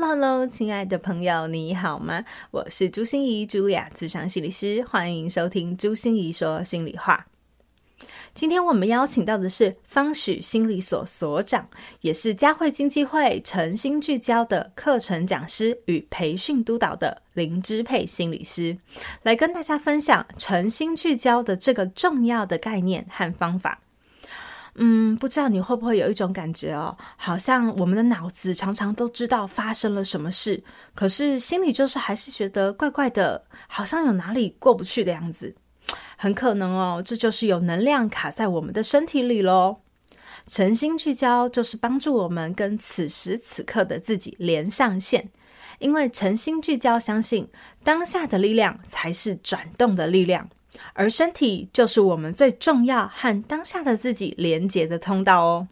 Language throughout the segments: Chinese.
Hello，Hello，亲爱的朋友，你好吗？我是朱心仪，Julia，咨商心理师，欢迎收听朱心仪说心里话。今天我们邀请到的是方许心理所所长，也是嘉慧经济会诚心聚焦的课程讲师与培训督导的林芝佩心理师，来跟大家分享诚心聚焦的这个重要的概念和方法。嗯，不知道你会不会有一种感觉哦，好像我们的脑子常常都知道发生了什么事，可是心里就是还是觉得怪怪的，好像有哪里过不去的样子。很可能哦，这就是有能量卡在我们的身体里喽。诚心聚焦就是帮助我们跟此时此刻的自己连上线，因为诚心聚焦相信当下的力量才是转动的力量。而身体就是我们最重要和当下的自己连接的通道哦。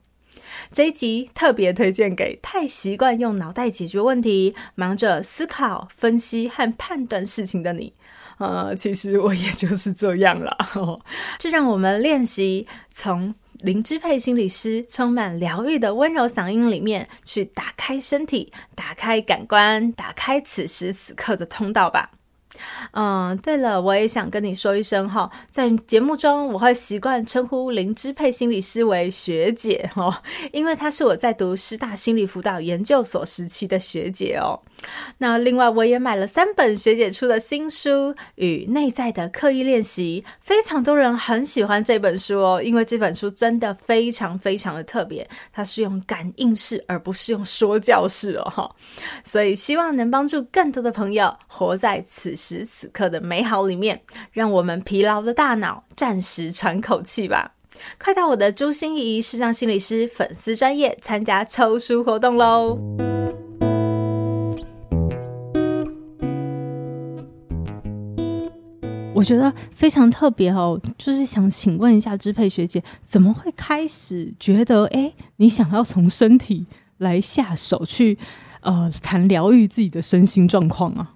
这一集特别推荐给太习惯用脑袋解决问题、忙着思考、分析和判断事情的你。呃，其实我也就是这样了。就让我们练习从林芝佩心理师充满疗愈的温柔嗓音里面，去打开身体、打开感官、打开此时此刻的通道吧。嗯，对了，我也想跟你说一声哈，在节目中我会习惯称呼林支配心理师为学姐哦，因为她是我在读师大心理辅导研究所时期的学姐哦。那另外我也买了三本学姐出的新书《与内在的刻意练习》，非常多人很喜欢这本书哦，因为这本书真的非常非常的特别，它是用感应式而不是用说教式哦哈，所以希望能帮助更多的朋友活在此时。此刻的美好里面，让我们疲劳的大脑暂时喘口气吧。快到我的朱心仪视障心理师粉丝专业参加抽书活动喽！我觉得非常特别哦，就是想请问一下支配学姐，怎么会开始觉得哎，你想要从身体来下手去呃谈疗愈自己的身心状况啊？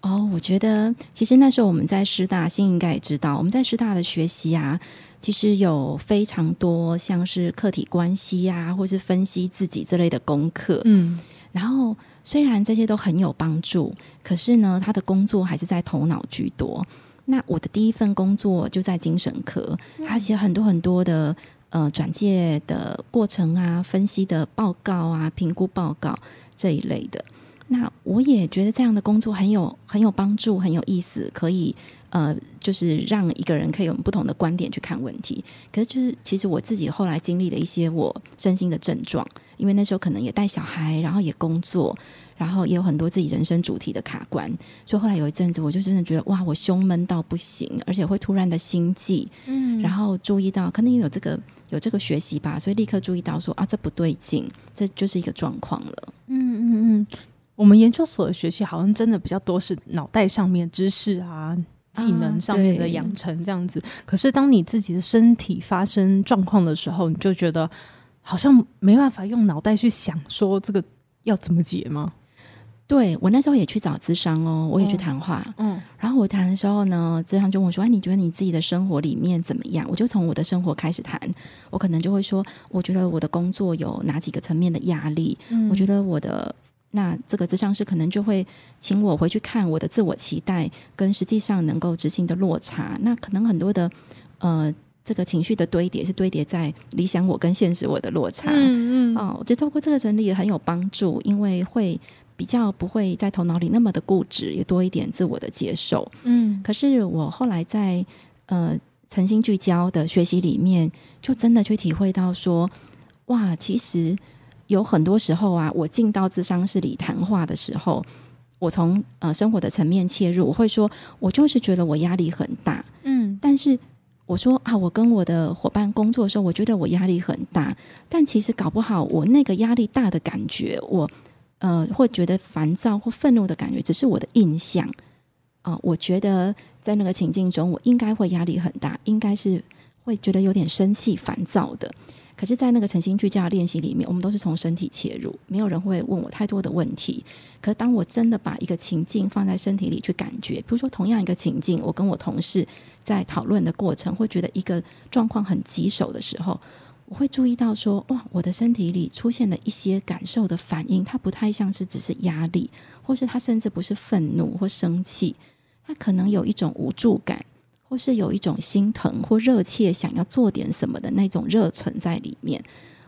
哦，我觉得其实那时候我们在师大，心应该也知道，我们在师大的学习啊，其实有非常多像是客体关系啊，或是分析自己这类的功课。嗯，然后虽然这些都很有帮助，可是呢，他的工作还是在头脑居多。那我的第一份工作就在精神科，他写很多很多的呃转介的过程啊，分析的报告啊，评估报告这一类的。那我也觉得这样的工作很有很有帮助，很有意思，可以呃，就是让一个人可以有不同的观点去看问题。可是就是其实我自己后来经历了一些我身心的症状，因为那时候可能也带小孩，然后也工作，然后也有很多自己人生主题的卡关，所以后来有一阵子我就真的觉得哇，我胸闷到不行，而且会突然的心悸，嗯，然后注意到可能有这个有这个学习吧，所以立刻注意到说啊，这不对劲，这就是一个状况了，嗯嗯嗯。我们研究所的学习好像真的比较多是脑袋上面知识啊、技能上面的养成这样子。啊、可是当你自己的身体发生状况的时候，你就觉得好像没办法用脑袋去想说这个要怎么解吗？对，我那时候也去找咨商哦，我也去谈话。嗯，然后我谈的时候呢，咨商就问我说：“哎，你觉得你自己的生活里面怎么样？”我就从我的生活开始谈，我可能就会说：“我觉得我的工作有哪几个层面的压力？嗯、我觉得我的。”那这个咨商师可能就会请我回去看我的自我期待跟实际上能够执行的落差。那可能很多的呃，这个情绪的堆叠是堆叠在理想我跟现实我的落差。嗯嗯。哦，我觉得透过这个整理很有帮助，因为会比较不会在头脑里那么的固执，也多一点自我的接受。嗯。可是我后来在呃诚心聚焦的学习里面，就真的去体会到说，哇，其实。有很多时候啊，我进到智商室里谈话的时候，我从呃生活的层面切入，我会说，我就是觉得我压力很大，嗯，但是我说啊，我跟我的伙伴工作的时候，我觉得我压力很大，但其实搞不好我那个压力大的感觉，我呃会觉得烦躁或愤怒的感觉，只是我的印象啊，我觉得在那个情境中，我应该会压力很大，应该是会觉得有点生气、烦躁的。可是，在那个诚心聚焦练习里面，我们都是从身体切入，没有人会问我太多的问题。可，当我真的把一个情境放在身体里去感觉，比如说同样一个情境，我跟我同事在讨论的过程，会觉得一个状况很棘手的时候，我会注意到说，哇，我的身体里出现了一些感受的反应，它不太像是只是压力，或是它甚至不是愤怒或生气，它可能有一种无助感。或是有一种心疼或热切想要做点什么的那种热忱在里面。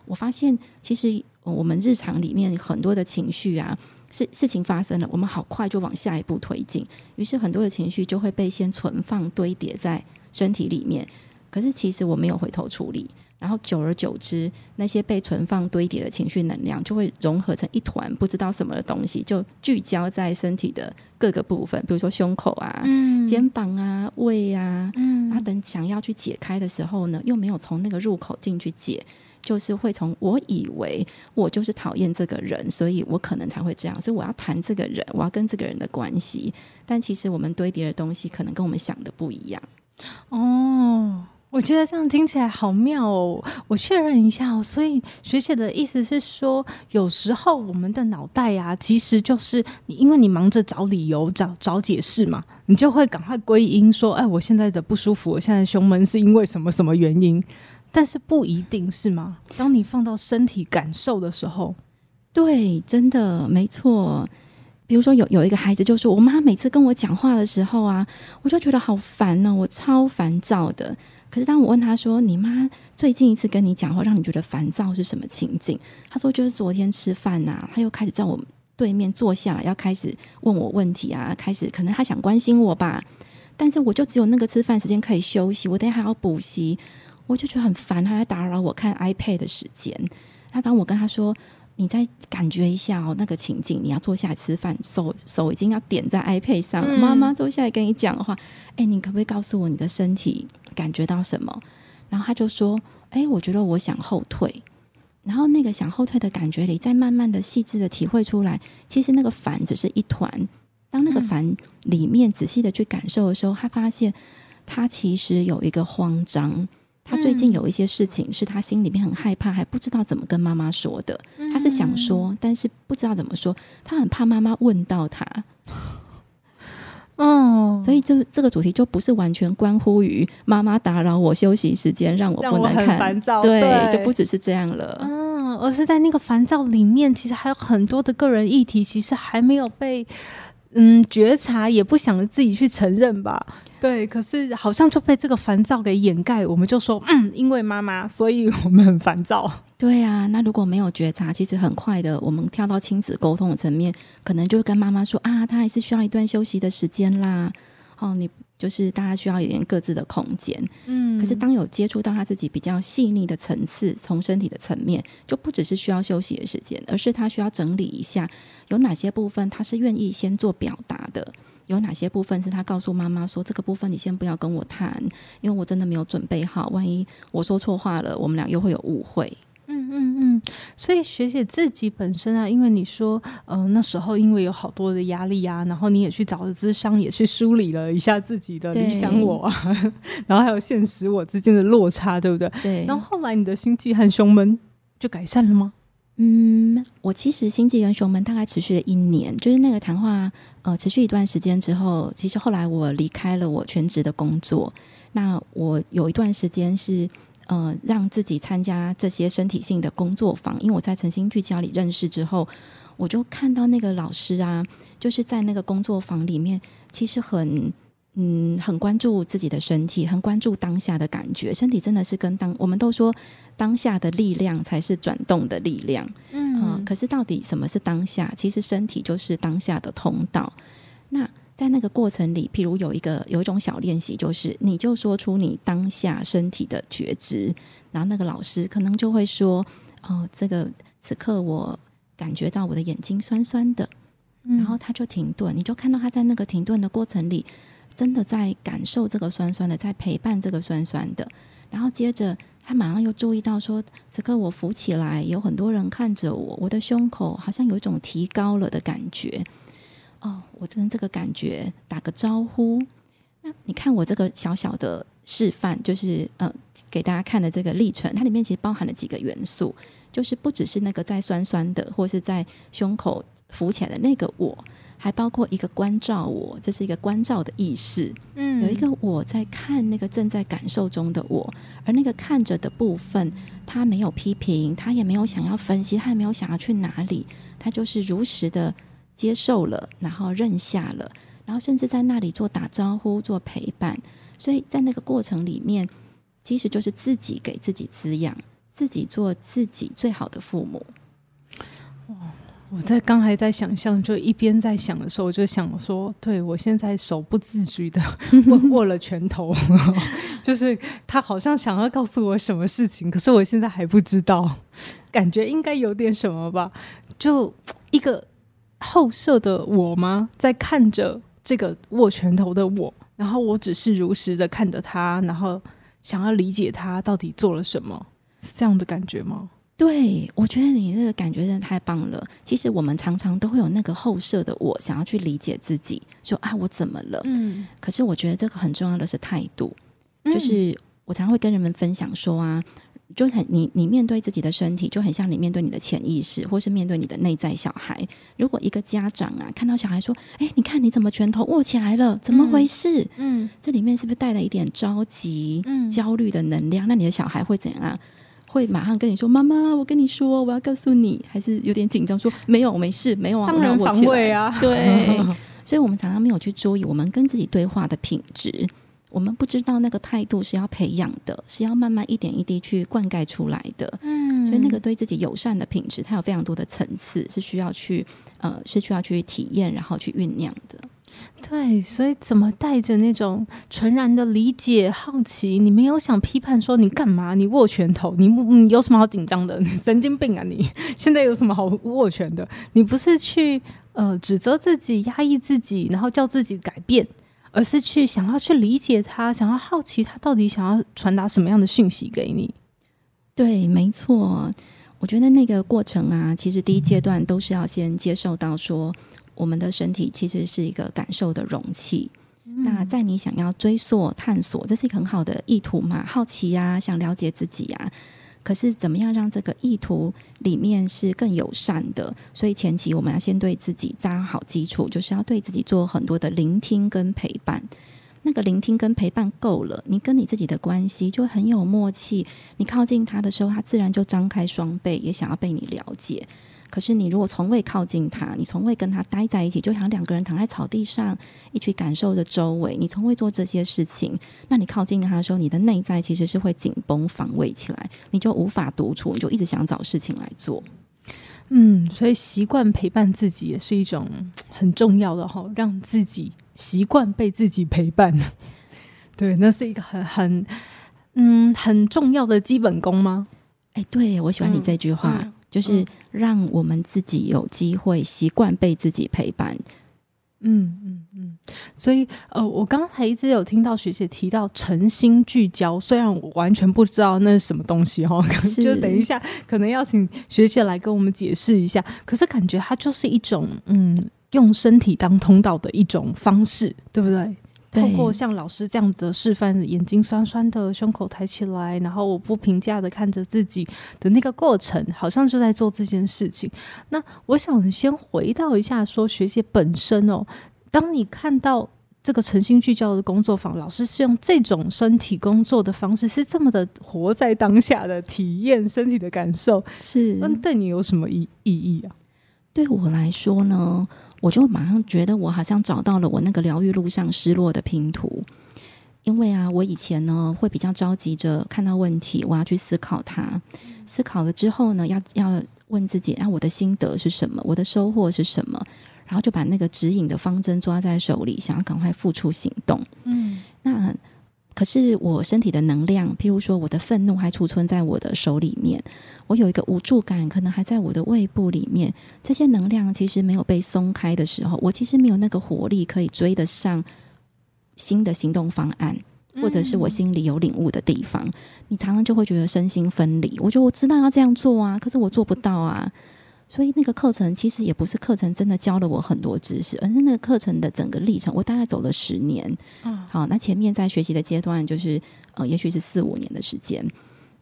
我发现，其实我们日常里面很多的情绪啊，事事情发生了，我们好快就往下一步推进，于是很多的情绪就会被先存放堆叠在身体里面。可是其实我没有回头处理。然后久而久之，那些被存放堆叠的情绪能量就会融合成一团不知道什么的东西，就聚焦在身体的各个部分，比如说胸口啊、嗯、肩膀啊、胃啊。嗯，那等想要去解开的时候呢，又没有从那个入口进去解，就是会从我以为我就是讨厌这个人，所以我可能才会这样，所以我要谈这个人，我要跟这个人的关系。但其实我们堆叠的东西可能跟我们想的不一样。哦。我觉得这样听起来好妙哦！我确认一下哦，所以学姐的意思是说，有时候我们的脑袋啊，其实就是你，因为你忙着找理由、找找解释嘛，你就会赶快归因说：“哎，我现在的不舒服，我现在胸闷是因为什么什么原因？” 但是不一定是吗？当你放到身体感受的时候，对，真的没错。比如说有有一个孩子就说：“我妈每次跟我讲话的时候啊，我就觉得好烦呢，我超烦躁的。”可是当我问他说：“你妈最近一次跟你讲话，让你觉得烦躁是什么情景？”他说：“就是昨天吃饭呐、啊，他又开始在我对面坐下来，要开始问我问题啊，开始可能他想关心我吧。但是我就只有那个吃饭时间可以休息，我等下还要补习，我就觉得很烦，他来打扰我看 iPad 的时间。那当我跟他说。”你再感觉一下哦，那个情景，你要坐下来吃饭，手手已经要点在 iPad 上了。妈妈坐下来跟你讲的话，哎，你可不可以告诉我你的身体感觉到什么？然后他就说，哎，我觉得我想后退。然后那个想后退的感觉里，再慢慢的细致的体会出来，其实那个烦只是一团。当那个烦里面仔细的去感受的时候，他发现他其实有一个慌张。他最近有一些事情是他心里面很害怕，还不知道怎么跟妈妈说的。他是想说，但是不知道怎么说。他很怕妈妈问到他。嗯，所以就这个主题就不是完全关乎于妈妈打扰我休息时间，让我不能看。烦躁，对，对，就不只是这样了。嗯，而是在那个烦躁里面，其实还有很多的个人议题，其实还没有被嗯觉察，也不想自己去承认吧。对，可是好像就被这个烦躁给掩盖，我们就说，嗯，因为妈妈，所以我们很烦躁。对啊，那如果没有觉察，其实很快的，我们跳到亲子沟通的层面，可能就跟妈妈说啊，他还是需要一段休息的时间啦。哦，你就是大家需要一点各自的空间。嗯，可是当有接触到他自己比较细腻的层次，从身体的层面，就不只是需要休息的时间，而是他需要整理一下，有哪些部分他是愿意先做表达的。有哪些部分是他告诉妈妈说，这个部分你先不要跟我谈，因为我真的没有准备好，万一我说错话了，我们俩又会有误会。嗯嗯嗯，所以学姐自己本身啊，因为你说，嗯、呃，那时候因为有好多的压力啊，然后你也去找了咨商，也去梳理了一下自己的理想我啊，然后还有现实我之间的落差，对不对？对。然后后来你的心悸和胸闷就改善了吗？嗯，我其实心悸跟胸闷大概持续了一年，就是那个谈话，呃，持续一段时间之后，其实后来我离开了我全职的工作，那我有一段时间是呃让自己参加这些身体性的工作坊，因为我在诚心聚焦里认识之后，我就看到那个老师啊，就是在那个工作坊里面，其实很。嗯，很关注自己的身体，很关注当下的感觉。身体真的是跟当我们都说，当下的力量才是转动的力量。嗯、呃，可是到底什么是当下？其实身体就是当下的通道。那在那个过程里，譬如有一个有一种小练习，就是你就说出你当下身体的觉知，然后那个老师可能就会说：“哦、呃，这个此刻我感觉到我的眼睛酸酸的。”然后他就停顿，你就看到他在那个停顿的过程里。真的在感受这个酸酸的，在陪伴这个酸酸的，然后接着他马上又注意到说，此刻我浮起来，有很多人看着我，我的胸口好像有一种提高了的感觉。哦，我真的这个感觉打个招呼。那你看我这个小小的示范，就是呃，给大家看的这个历程，它里面其实包含了几个元素，就是不只是那个在酸酸的，或是在胸口浮起来的那个我。还包括一个关照我，这是一个关照的意识。嗯，有一个我在看那个正在感受中的我，而那个看着的部分，他没有批评，他也没有想要分析，他也没有想要去哪里，他就是如实的接受了，然后认下了，然后甚至在那里做打招呼、做陪伴。所以在那个过程里面，其实就是自己给自己滋养，自己做自己最好的父母。我在刚还在想象，就一边在想的时候，我就想说，对，我现在手不自觉的 握握了拳头，就是他好像想要告诉我什么事情，可是我现在还不知道，感觉应该有点什么吧？就一个后设的我吗？在看着这个握拳头的我，然后我只是如实的看着他，然后想要理解他到底做了什么，是这样的感觉吗？对，我觉得你这个感觉真的太棒了。其实我们常常都会有那个后设的我，想要去理解自己，说啊，我怎么了？嗯。可是我觉得这个很重要的是态度，嗯、就是我常常会跟人们分享说啊，就很你你面对自己的身体，就很像你面对你的潜意识，或是面对你的内在小孩。如果一个家长啊，看到小孩说，哎，你看你怎么拳头握起来了？怎么回事？嗯，嗯这里面是不是带了一点着急、嗯、焦虑的能量？那你的小孩会怎样？会马上跟你说：“妈妈，我跟你说，我要告诉你。”还是有点紧张，说：“没有，没事，没有啊。”当然防卫啊，对。所以，我们常常没有去注意我们跟自己对话的品质。我们不知道那个态度是要培养的，是要慢慢一点一滴去灌溉出来的。嗯，所以那个对自己友善的品质，它有非常多的层次，是需要去呃，是需要去体验，然后去酝酿的。对，所以怎么带着那种纯然的理解、好奇，你没有想批判说你干嘛？你握拳头，你你有什么好紧张的？你神经病啊你！你现在有什么好握拳的？你不是去呃指责自己、压抑自己，然后叫自己改变，而是去想要去理解他，想要好奇他到底想要传达什么样的讯息给你？对，没错。我觉得那个过程啊，其实第一阶段都是要先接受到说。我们的身体其实是一个感受的容器。嗯、那在你想要追溯、探索，这是一个很好的意图嘛？好奇呀、啊，想了解自己呀、啊。可是，怎么样让这个意图里面是更友善的？所以前期我们要先对自己扎好基础，就是要对自己做很多的聆听跟陪伴。那个聆听跟陪伴够了，你跟你自己的关系就很有默契。你靠近他的时候，他自然就张开双臂，也想要被你了解。可是你如果从未靠近他，你从未跟他待在一起，就像两个人躺在草地上，一起感受着周围，你从未做这些事情，那你靠近他的时候，你的内在其实是会紧绷防卫起来，你就无法独处，你就一直想找事情来做。嗯，所以习惯陪伴自己也是一种很重要的哈，让自己习惯被自己陪伴。对，那是一个很很嗯很重要的基本功吗？哎，对，我喜欢你这句话。嗯嗯就是让我们自己有机会习惯被自己陪伴。嗯嗯嗯。所以呃，我刚才一直有听到学姐提到诚心聚焦，虽然我完全不知道那是什么东西哈，是就等一下可能要请学姐来跟我们解释一下。可是感觉它就是一种嗯，用身体当通道的一种方式，对不对？透过像老师这样的示范，眼睛酸酸的，胸口抬起来，然后我不评价的看着自己的那个过程，好像就在做这件事情。那我想先回到一下，说学姐本身哦，当你看到这个诚心聚焦的工作坊，老师是用这种身体工作的方式，是这么的活在当下的体验身体的感受，是那对你有什么意意义啊？对我来说呢？我就马上觉得我好像找到了我那个疗愈路上失落的拼图，因为啊，我以前呢会比较着急着看到问题，我要去思考它，思考了之后呢，要要问自己啊，我的心得是什么，我的收获是什么，然后就把那个指引的方针抓在手里，想要赶快付出行动。嗯，那。可是我身体的能量，譬如说我的愤怒还储存在我的手里面，我有一个无助感，可能还在我的胃部里面。这些能量其实没有被松开的时候，我其实没有那个活力可以追得上新的行动方案，或者是我心里有领悟的地方。你常常就会觉得身心分离。我觉得我知道要这样做啊，可是我做不到啊。所以那个课程其实也不是课程真的教了我很多知识，而是那个课程的整个历程，我大概走了十年。嗯，好，那前面在学习的阶段，就是呃，也许是四五年的时间，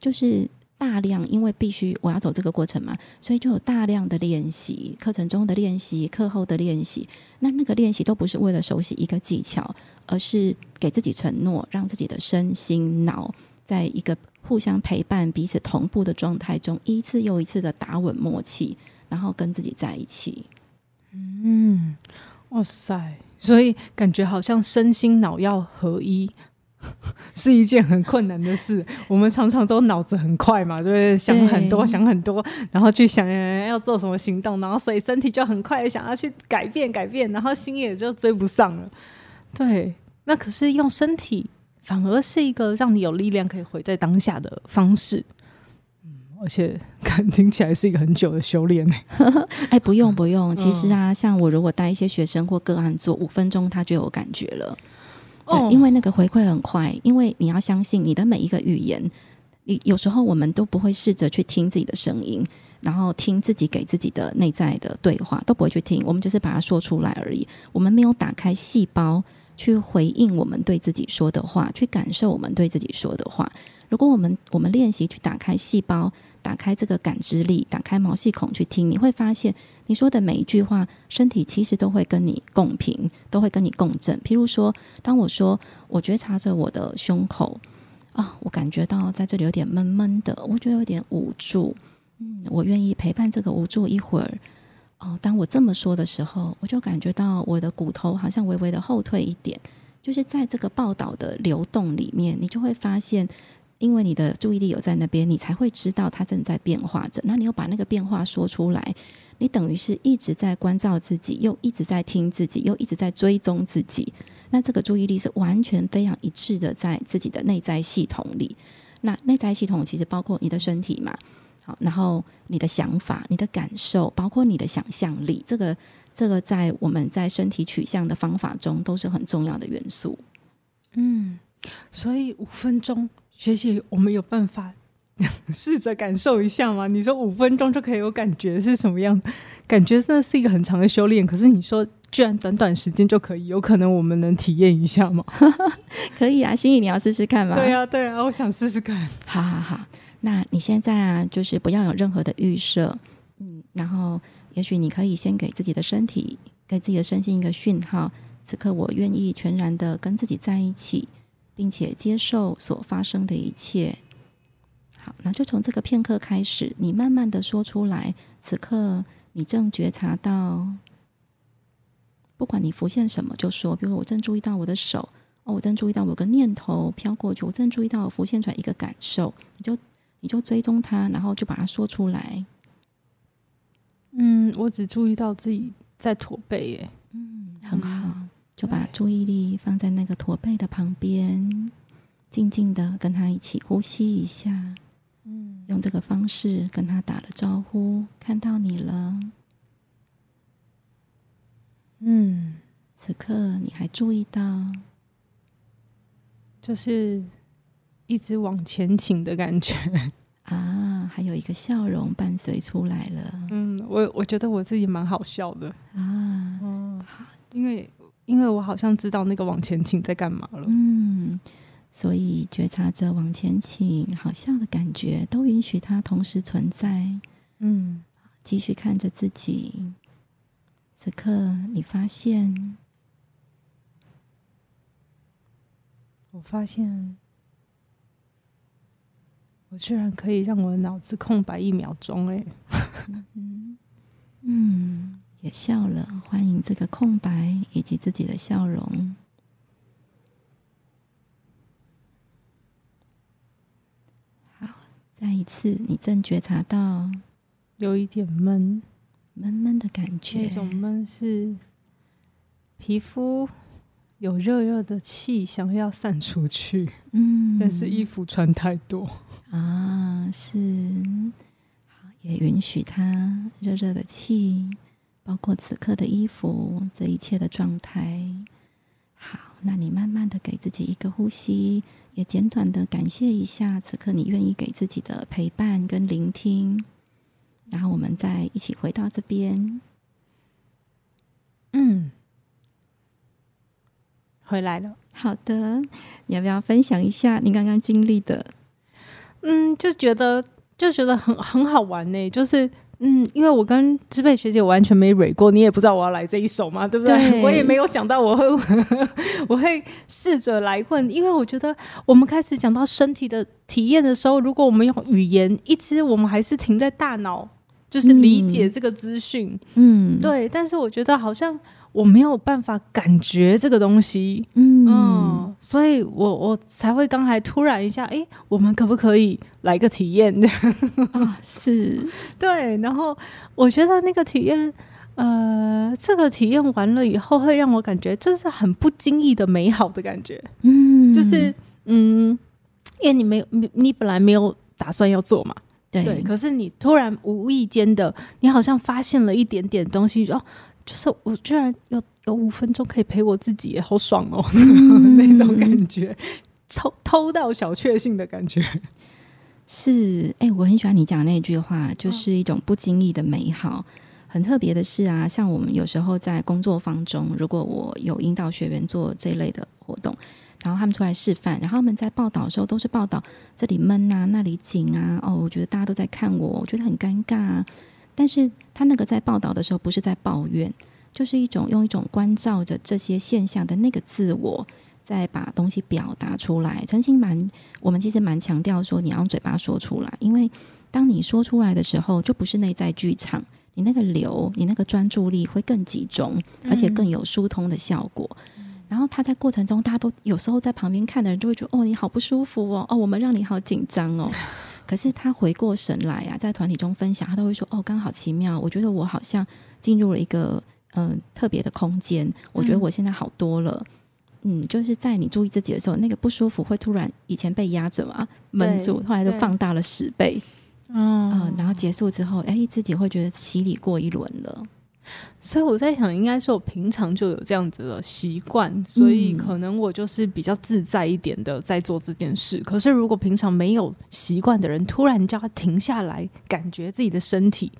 就是大量，因为必须我要走这个过程嘛，所以就有大量的练习，课程中的练习，课后的练习。那那个练习都不是为了熟悉一个技巧，而是给自己承诺，让自己的身心脑在一个互相陪伴、彼此同步的状态中，一次又一次的打稳默契。然后跟自己在一起，嗯，哇塞，所以感觉好像身心脑要合一 是一件很困难的事。我们常常都脑子很快嘛，就是想很多，想很多，然后去想要做什么行动，然后所以身体就很快想要去改变改变，然后心也就追不上了。对，那可是用身体反而是一个让你有力量可以回在当下的方式。而且 看听起来是一个很久的修炼呢。哎，不用不用，其实啊，像我如果带一些学生或个案做五分钟，他就有感觉了。对，因为那个回馈很快，因为你要相信你的每一个语言，你有时候我们都不会试着去听自己的声音，然后听自己给自己的内在的对话，都不会去听，我们就是把它说出来而已。我们没有打开细胞去回应我们对自己说的话，去感受我们对自己说的话。如果我们我们练习去打开细胞。打开这个感知力，打开毛细孔去听，你会发现你说的每一句话，身体其实都会跟你共频，都会跟你共振。譬如说，当我说我觉察着我的胸口啊，我感觉到在这里有点闷闷的，我觉得有点无助。嗯，我愿意陪伴这个无助一会儿。哦，当我这么说的时候，我就感觉到我的骨头好像微微的后退一点。就是在这个报道的流动里面，你就会发现。因为你的注意力有在那边，你才会知道它正在变化着。那你又把那个变化说出来，你等于是一直在关照自己，又一直在听自己，又一直在追踪自己。那这个注意力是完全非常一致的，在自己的内在系统里。那内在系统其实包括你的身体嘛，好，然后你的想法、你的感受，包括你的想象力，这个这个在我们在身体取向的方法中都是很重要的元素。嗯，所以五分钟。学习，我们有办法 试着感受一下吗？你说五分钟就可以有感觉是什么样？感觉真的是一个很长的修炼。可是你说居然短短时间就可以，有可能我们能体验一下吗？可以啊，心怡，你要试试看吗？对啊，对啊，我想试试看。好好好，那你现在啊，就是不要有任何的预设，嗯，然后也许你可以先给自己的身体、给自己的身心一个讯号：此刻我愿意全然的跟自己在一起。并且接受所发生的一切。好，那就从这个片刻开始，你慢慢的说出来。此刻你正觉察到，不管你浮现什么，就说。比如说，我正注意到我的手，哦，我正注意到我有个念头飘过去，我正注意到浮现出来一个感受，你就你就追踪它，然后就把它说出来。嗯，我只注意到自己在驼背，耶。嗯，很好。就把注意力放在那个驼背的旁边，静静的跟他一起呼吸一下，嗯，用这个方式跟他打了招呼，看到你了，嗯，此刻你还注意到，就是一直往前倾的感觉。啊，还有一个笑容伴随出来了，嗯，我我觉得我自己蛮好笑的。啊，嗯，好，因为。因为我好像知道那个往前倾在干嘛了，嗯，所以觉察着往前倾好笑的感觉，都允许它同时存在，嗯，继续看着自己。此刻你发现，我发现，我居然可以让我的脑子空白一秒钟，哎，嗯。嗯也笑了，欢迎这个空白以及自己的笑容。好，再一次，你正觉察到有一点闷，闷闷的感觉。那种闷是皮肤有热热的气想要散出去，嗯，但是衣服穿太多啊，是，好，也允许它热热的气。包括此刻的衣服，这一切的状态。好，那你慢慢的给自己一个呼吸，也简短的感谢一下此刻你愿意给自己的陪伴跟聆听。然后我们再一起回到这边。嗯，回来了。好的，你要不要分享一下你刚刚经历的？嗯，就觉得就觉得很很好玩呢。就是嗯，因为我跟支配学姐完全没蕊过，你也不知道我要来这一首嘛，对不对？对，我也没有想到我会 我会试着来混，因为我觉得我们开始讲到身体的体验的时候，如果我们用语言，一直我们还是停在大脑。就是理解这个资讯，嗯，对，但是我觉得好像我没有办法感觉这个东西，嗯，嗯，所以我我才会刚才突然一下，哎，我们可不可以来个体验？啊，是。对，然后我觉得那个体验，呃，这个体验完了以后，会让我感觉这是很不经意的美好的感觉，嗯，就是嗯，因为你没有你你本来没有打算要做嘛。对，可是你突然无意间的，你好像发现了一点点东西，哦，就是我居然有有五分钟可以陪我自己，好爽哦，嗯、那种感觉，偷偷到小确幸的感觉，是，哎、欸，我很喜欢你讲那句话，就是一种不经意的美好。哦、很特别的是啊，像我们有时候在工作坊中，如果我有引导学员做这一类的活动。然后他们出来示范，然后他们在报道的时候都是报道这里闷啊，那里紧啊。哦，我觉得大家都在看我，我觉得很尴尬啊。但是他那个在报道的时候不是在抱怨，就是一种用一种关照着这些现象的那个自我，在把东西表达出来。陈情蛮，我们其实蛮强调说你要用嘴巴说出来，因为当你说出来的时候，就不是内在剧场，你那个流，你那个专注力会更集中，而且更有疏通的效果。嗯然后他在过程中，大家都有时候在旁边看的人就会觉得：“哦，你好不舒服哦，哦，我们让你好紧张哦。”可是他回过神来啊，在团体中分享，他都会说：“哦，刚好奇妙，我觉得我好像进入了一个嗯、呃、特别的空间，我觉得我现在好多了。嗯”嗯，就是在你注意自己的时候，那个不舒服会突然以前被压着嘛，闷住，后来就放大了十倍。嗯、呃，然后结束之后，哎，自己会觉得洗礼过一轮了。所以我在想，应该是我平常就有这样子的习惯，所以可能我就是比较自在一点的在做这件事。可是如果平常没有习惯的人，突然叫他停下来，感觉自己的身体，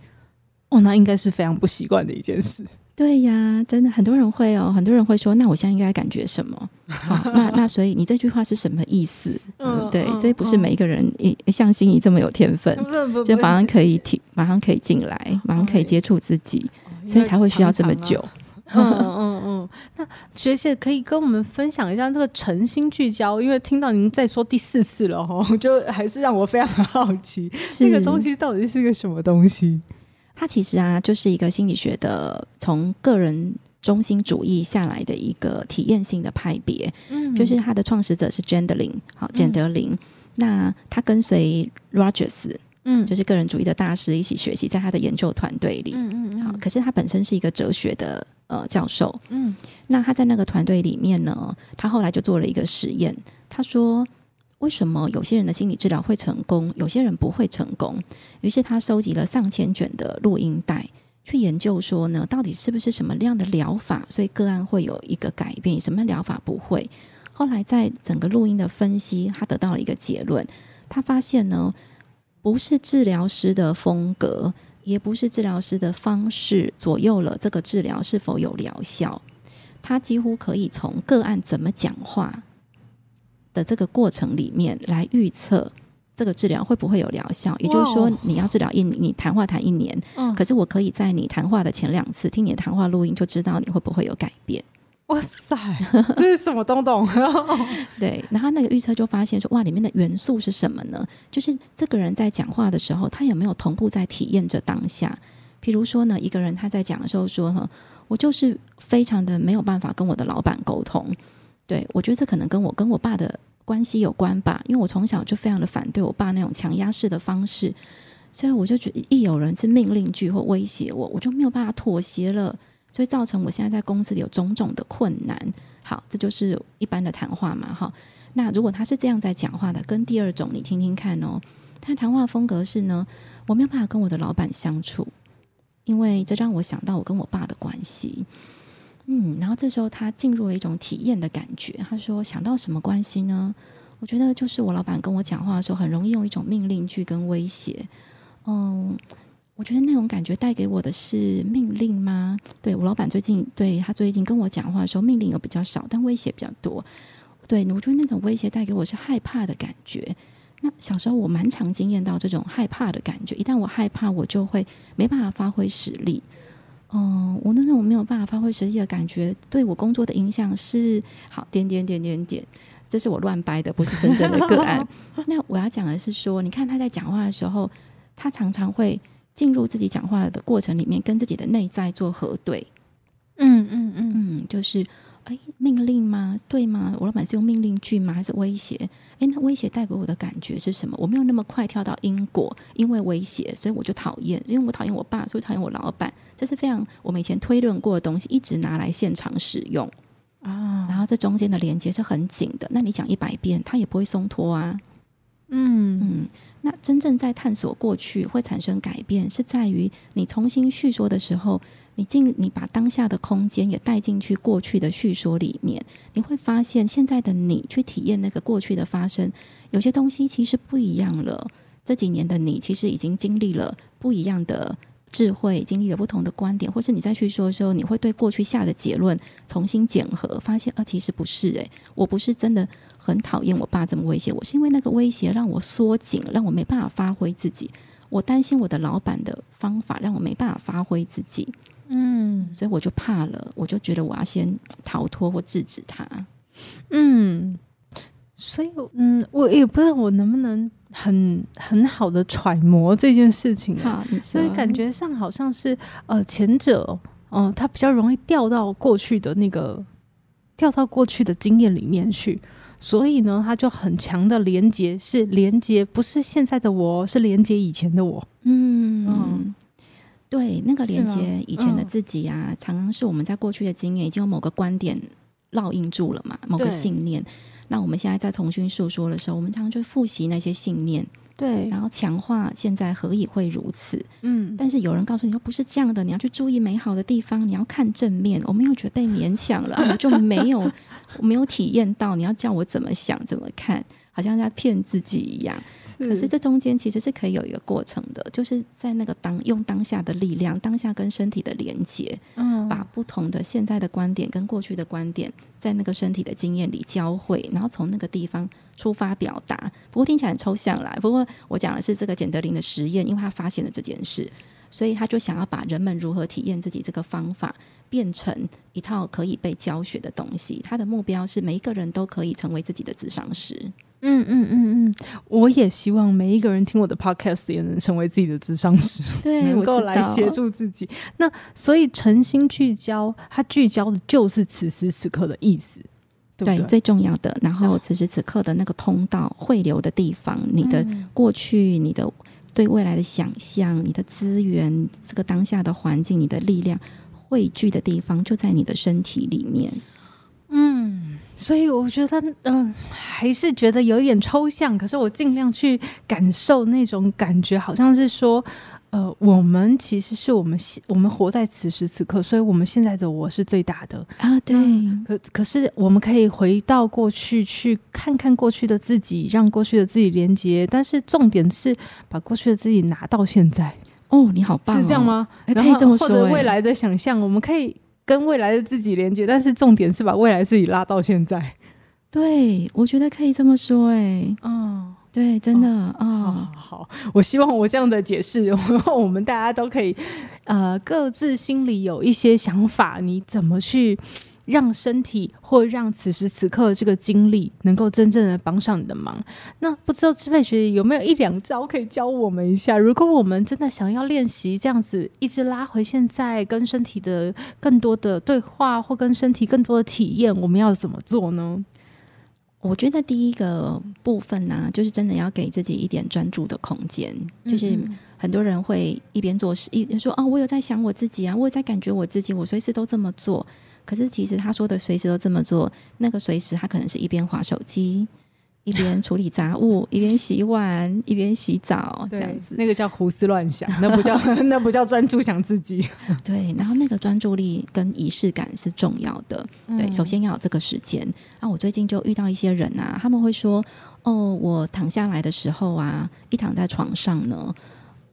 哦，那应该是非常不习惯的一件事。对呀，真的很多人会哦，很多人会说，那我现在应该感觉什么？好，那那所以你这句话是什么意思？嗯，对，所以不是每一个人一像心仪这么有天分，就马上可以提，马上可以进来，马上可以接触自己。所以才会需要这么久。嗯嗯嗯。那学姐可以跟我们分享一下这个诚心聚焦，因为听到您在说第四次了哈，就还是让我非常好奇，这个东西到底是个什么东西？它其实啊，就是一个心理学的从个人中心主义下来的一个体验性的派别。嗯，就是它的创始者是 Gendlin，好，简德林。那他跟随 Rogers。嗯，就是个人主义的大师一起学习，在他的研究团队里，嗯嗯，嗯好，可是他本身是一个哲学的呃教授，嗯，那他在那个团队里面呢，他后来就做了一个实验，他说为什么有些人的心理治疗会成功，有些人不会成功？于是他收集了上千卷的录音带，去研究说呢，到底是不是什么样的疗法，所以个案会有一个改变，什么疗法不会？后来在整个录音的分析，他得到了一个结论，他发现呢。不是治疗师的风格，也不是治疗师的方式左右了这个治疗是否有疗效。他几乎可以从个案怎么讲话的这个过程里面来预测这个治疗会不会有疗效。也就是说，你要治疗一年，你谈话谈一年，可是我可以在你谈话的前两次听你的谈话录音，就知道你会不会有改变。哇塞，这是什么东东？对，然后那个预测就发现说，哇，里面的元素是什么呢？就是这个人在讲话的时候，他有没有同步在体验着当下？譬如说呢，一个人他在讲的时候说：“哈，我就是非常的没有办法跟我的老板沟通。”对，我觉得这可能跟我跟我爸的关系有关吧，因为我从小就非常的反对我爸那种强压式的方式，所以我就觉得一有人是命令句或威胁我，我就没有办法妥协了。所以造成我现在在公司里有种种的困难。好，这就是一般的谈话嘛，哈。那如果他是这样在讲话的，跟第二种你听听看哦。他谈话风格是呢，我没有办法跟我的老板相处，因为这让我想到我跟我爸的关系。嗯，然后这时候他进入了一种体验的感觉。他说想到什么关系呢？我觉得就是我老板跟我讲话的时候，很容易用一种命令句跟威胁。嗯。我觉得那种感觉带给我的是命令吗？对，我老板最近对他最近跟我讲话的时候，命令有比较少，但威胁比较多。对，我觉得那种威胁带给我是害怕的感觉。那小时候我蛮常经验到这种害怕的感觉，一旦我害怕，我就会没办法发挥实力。嗯，我那种没有办法发挥实际的感觉，对我工作的影响是好点点点点点，这是我乱掰的，不是真正的个案。那我要讲的是说，你看他在讲话的时候，他常常会。进入自己讲话的过程里面，跟自己的内在做核对。嗯嗯嗯嗯，就是哎，命令吗？对吗？我老板是用命令句吗？还是威胁？哎，那威胁带给我的感觉是什么？我没有那么快跳到因果，因为威胁，所以我就讨厌，因为我讨厌我爸，所以讨厌我老板。这是非常我们以前推论过的东西，一直拿来现场使用啊。然后这中间的连接是很紧的，那你讲一百遍，它也不会松脱啊。嗯嗯。那真正在探索过去会产生改变，是在于你重新叙说的时候，你进你把当下的空间也带进去过去的叙说里面，你会发现现在的你去体验那个过去的发生，有些东西其实不一样了。这几年的你其实已经经历了不一样的。智慧经历了不同的观点，或是你再去说的时候，你会对过去下的结论重新检核，发现啊，其实不是诶、欸，我不是真的很讨厌我爸这么威胁我，是因为那个威胁让我缩紧，让我没办法发挥自己。我担心我的老板的方法让我没办法发挥自己，嗯，所以我就怕了，我就觉得我要先逃脱或制止他，嗯，所以嗯，我也不知道我能不能。很很好的揣摩这件事情，所以感觉上好像是呃前者，嗯、呃，他比较容易掉到过去的那个掉到过去的经验里面去，所以呢，他就很强的连接，是连接，不是现在的我，是连接以前的我。嗯嗯，对，那个连接以前的自己啊，嗯、常常是我们在过去的经验已经有某个观点烙印住了嘛，某个信念。那我们现在在重新诉说的时候，我们常常就复习那些信念，对，然后强化现在何以会如此？嗯，但是有人告诉你说不是这样的，你要去注意美好的地方，你要看正面。我没有觉得被勉强了，我就没有我没有体验到，你要叫我怎么想怎么看，好像在骗自己一样。可是这中间其实是可以有一个过程的，就是在那个当用当下的力量，当下跟身体的连接，嗯，把不同的现在的观点跟过去的观点，在那个身体的经验里交汇，然后从那个地方出发表达。不过听起来很抽象啦。不过我讲的是这个简德林的实验，因为他发现了这件事，所以他就想要把人们如何体验自己这个方法变成一套可以被教学的东西。他的目标是每一个人都可以成为自己的智商师。嗯嗯嗯嗯，我也希望每一个人听我的 podcast 也能成为自己的智商师，对，能够来协助自己。那所以诚心聚焦，它聚焦的就是此时此刻的意思，对，对，对，最重要的。然后此时此刻的那个通道汇流的地方，你的过去，你的对未来的想象，你的资源，这个当下的环境，你的力量汇聚的地方，就在你的身体里面。嗯，所以我觉得，嗯、呃，还是觉得有一点抽象。可是我尽量去感受那种感觉，好像是说，呃，我们其实是我们现我们活在此时此刻，所以我们现在的我是最大的啊。对，可可是我们可以回到过去，去看看过去的自己，让过去的自己连接。但是重点是把过去的自己拿到现在。哦，你好棒、哦，是这样吗？可以这么说。或者未来的想象，我们可以。跟未来的自己连接，但是重点是把未来自己拉到现在。对，我觉得可以这么说、欸。哎，嗯，对，真的啊、哦哦。好，我希望我这样的解释，然后我们大家都可以，呃，各自心里有一些想法，你怎么去？让身体或让此时此刻这个经历能够真正的帮上你的忙。那不知道支配学姐有没有一两招可以教我们一下？如果我们真的想要练习这样子，一直拉回现在，跟身体的更多的对话，或跟身体更多的体验，我们要怎么做呢？我觉得第一个部分呢、啊，就是真的要给自己一点专注的空间。就是很多人会一边做事，一边说：“哦，我有在想我自己啊，我有在感觉我自己，我随时都这么做。”可是，其实他说的随时都这么做，那个随时他可能是一边划手机，一边处理杂物，一边洗碗，一边洗澡，这样子。那个叫胡思乱想，那不叫 那不叫专注想自己。对，然后那个专注力跟仪式感是重要的。对，嗯、首先要有这个时间。那我最近就遇到一些人啊，他们会说：“哦，我躺下来的时候啊，一躺在床上呢。”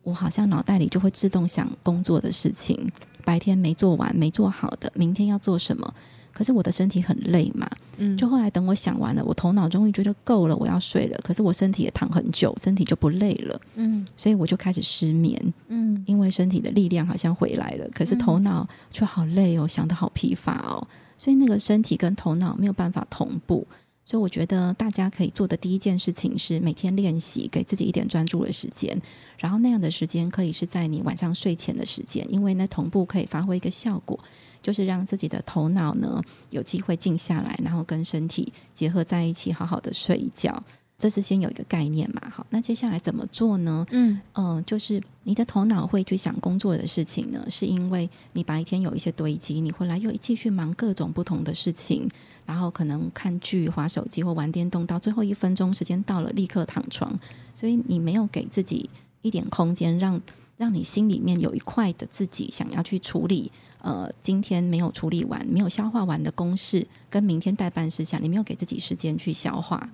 我好像脑袋里就会自动想工作的事情，白天没做完、没做好的，明天要做什么？可是我的身体很累嘛，嗯，就后来等我想完了，我头脑终于觉得够了，我要睡了。可是我身体也躺很久，身体就不累了，嗯，所以我就开始失眠，嗯，因为身体的力量好像回来了，可是头脑却好累哦，想的好疲乏哦，所以那个身体跟头脑没有办法同步。所以我觉得大家可以做的第一件事情是每天练习，给自己一点专注的时间，然后那样的时间可以是在你晚上睡前的时间，因为呢同步可以发挥一个效果。就是让自己的头脑呢有机会静下来，然后跟身体结合在一起，好好的睡一觉。这是先有一个概念嘛。好，那接下来怎么做呢？嗯嗯、呃，就是你的头脑会去想工作的事情呢，是因为你白天有一些堆积，你回来又继续忙各种不同的事情，然后可能看剧、滑手机或玩电动，到最后一分钟时间到了，立刻躺床，所以你没有给自己一点空间，让让你心里面有一块的自己想要去处理。呃，今天没有处理完、没有消化完的公事，跟明天待办事项，你没有给自己时间去消化，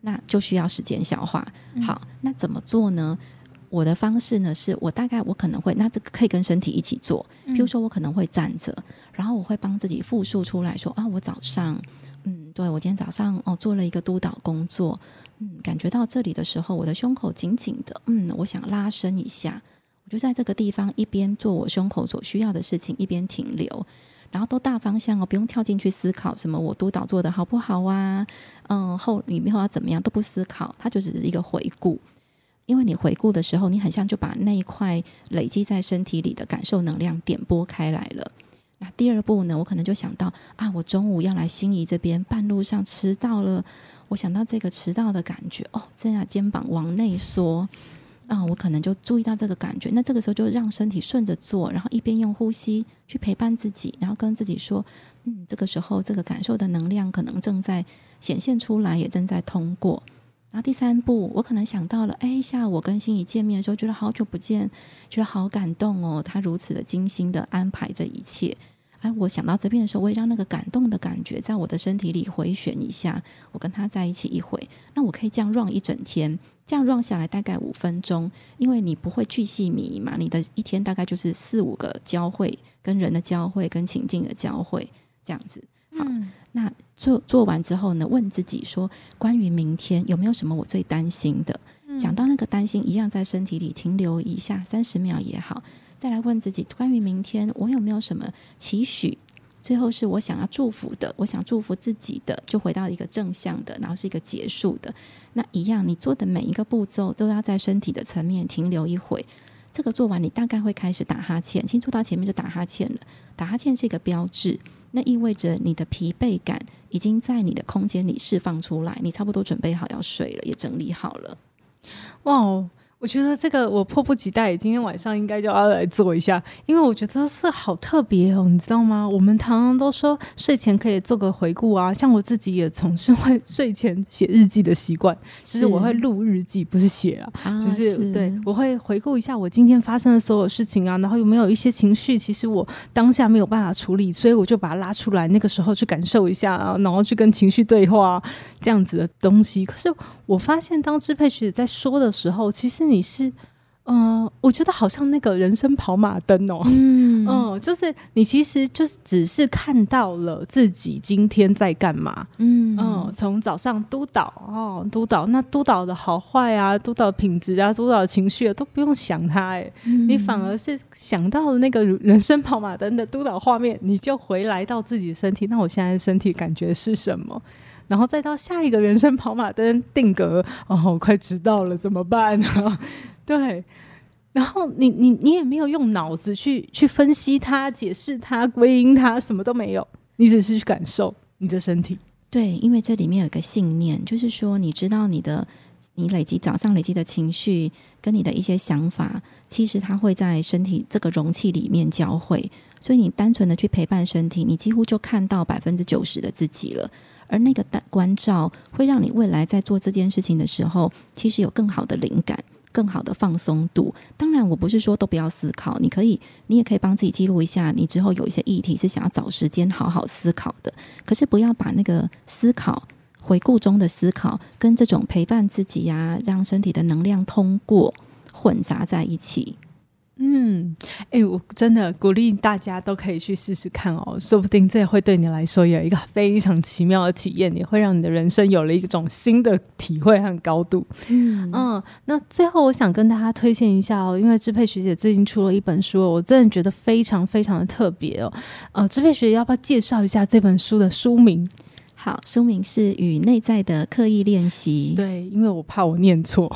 那就需要时间消化。好，那怎么做呢？我的方式呢，是我大概我可能会，那这个可以跟身体一起做。譬如说，我可能会站着，然后我会帮自己复述出来说啊，我早上，嗯，对，我今天早上哦做了一个督导工作，嗯，感觉到这里的时候，我的胸口紧紧的，嗯，我想拉伸一下。我就在这个地方，一边做我胸口所需要的事情，一边停留，然后都大方向哦，不用跳进去思考什么我督导做的好不好啊，嗯，后里面要怎么样都不思考，它就只是一个回顾。因为你回顾的时候，你很像就把那一块累积在身体里的感受能量点拨开来了。那第二步呢，我可能就想到啊，我中午要来心仪这边，半路上迟到了，我想到这个迟到的感觉哦，这样肩膀往内缩。啊，我可能就注意到这个感觉，那这个时候就让身体顺着做，然后一边用呼吸去陪伴自己，然后跟自己说，嗯，这个时候这个感受的能量可能正在显现出来，也正在通过。然后第三步，我可能想到了，哎，下午我跟心仪见面的时候，觉得好久不见，觉得好感动哦，他如此的精心的安排这一切。哎，我想到这边的时候，我也让那个感动的感觉在我的身体里回旋一下，我跟他在一起一回，那我可以这样 run 一整天。这样 run 下来大概五分钟，因为你不会巨细靡遗嘛，你的一天大概就是四五个交汇，跟人的交汇，跟情境的交汇，这样子。好，嗯、那做做完之后呢，问自己说，关于明天有没有什么我最担心的？想、嗯、到那个担心，一样在身体里停留一下三十秒也好，再来问自己，关于明天我有没有什么期许？最后是我想要祝福的，我想祝福自己的，就回到一个正向的，然后是一个结束的。那一样，你做的每一个步骤都要在身体的层面停留一会。这个做完，你大概会开始打哈欠，先做到前面就打哈欠了。打哈欠是一个标志，那意味着你的疲惫感已经在你的空间里释放出来，你差不多准备好要睡了，也整理好了。哇哦！我觉得这个我迫不及待，今天晚上应该就要来做一下，因为我觉得是好特别哦，你知道吗？我们常常都说睡前可以做个回顾啊，像我自己也从事会 睡前写日记的习惯，其实我会录日记，不是写啊，啊就是，是对，我会回顾一下我今天发生的所有事情啊，然后有没有一些情绪，其实我当下没有办法处理，所以我就把它拉出来，那个时候去感受一下啊，然后去跟情绪对话这样子的东西。可是我发现，当支配学姐在说的时候，其实你是，嗯、呃，我觉得好像那个人生跑马灯哦，嗯。嗯，就是你其实就是只是看到了自己今天在干嘛，嗯。嗯，从早上督导哦，督导那督导的好坏啊，督导品质啊，督导情绪啊，都不用想它，哎，嗯、你反而是想到了那个人生跑马灯的督导画面，你就回来到自己的身体，那我现在的身体感觉是什么？然后再到下一个人生跑马灯定格，哦，快迟到了，怎么办呢？对，然后你你你也没有用脑子去去分析它、解释它、归因它，什么都没有，你只是去感受你的身体。对，因为这里面有一个信念，就是说你知道你的你累积早上累积的情绪跟你的一些想法，其实它会在身体这个容器里面交汇，所以你单纯的去陪伴身体，你几乎就看到百分之九十的自己了。而那个关照会让你未来在做这件事情的时候，其实有更好的灵感、更好的放松度。当然，我不是说都不要思考，你可以，你也可以帮自己记录一下，你之后有一些议题是想要找时间好好思考的。可是不要把那个思考、回顾中的思考跟这种陪伴自己呀、让身体的能量通过混杂在一起。嗯，哎、欸，我真的鼓励大家都可以去试试看哦，说不定这也会对你来说有一个非常奇妙的体验，也会让你的人生有了一种新的体会和高度。嗯嗯，那最后我想跟大家推荐一下哦，因为支配学姐最近出了一本书，我真的觉得非常非常的特别哦。呃，支配学姐要不要介绍一下这本书的书名？好，书名是《与内在的刻意练习》。对，因为我怕我念错。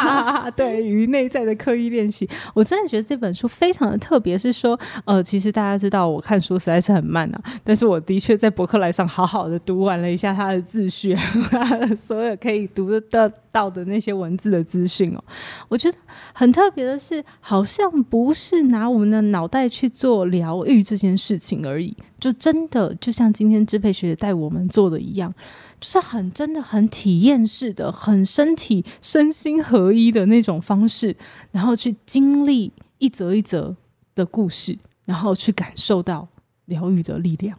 对，与内在的刻意练习，我真的觉得这本书非常的特别。是说，呃，其实大家知道我看书实在是很慢啊，但是我的确在博客来上好好的读完了一下他的自序，所有可以读得到的那些文字的资讯哦，我觉得很特别的是，好像不是拿我们的脑袋去做疗愈这件事情而已，就真的就像今天支配学带我们做的一样，就是很真的很体验式的，很身体身心合一的那种方式，然后去经历一则一则的故事，然后去感受到疗愈的力量。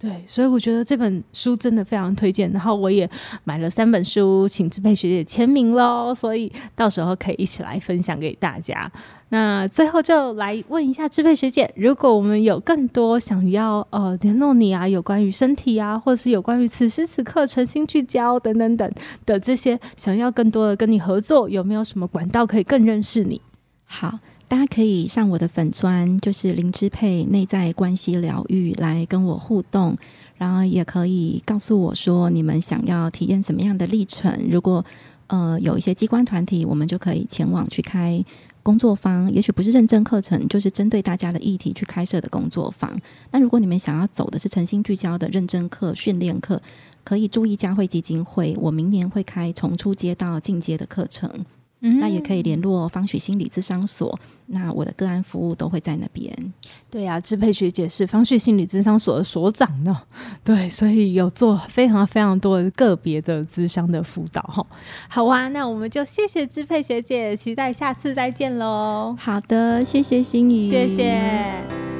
对，所以我觉得这本书真的非常推荐。然后我也买了三本书，请支配学姐签名喽，所以到时候可以一起来分享给大家。那最后就来问一下支配学姐，如果我们有更多想要呃联络你啊，有关于身体啊，或者是有关于此时此刻诚心聚焦等等等的这些，想要更多的跟你合作，有没有什么管道可以更认识你？好。大家可以上我的粉专，就是零支配内在关系疗愈，来跟我互动。然后也可以告诉我说，你们想要体验什么样的历程。如果呃有一些机关团体，我们就可以前往去开工作坊。也许不是认证课程，就是针对大家的议题去开设的工作坊。那如果你们想要走的是诚心聚焦的认证课、训练课，可以注意嘉慧基金会。我明年会开从初阶到进阶的课程。嗯，那也可以联络方许心理咨商所，那我的个案服务都会在那边。对呀、啊，支配学姐是方旭心理咨商所的所长呢，对，所以有做非常非常多的个别的咨商的辅导哈。好啊，那我们就谢谢支配学姐，期待下次再见喽。好的，谢谢心怡，谢谢。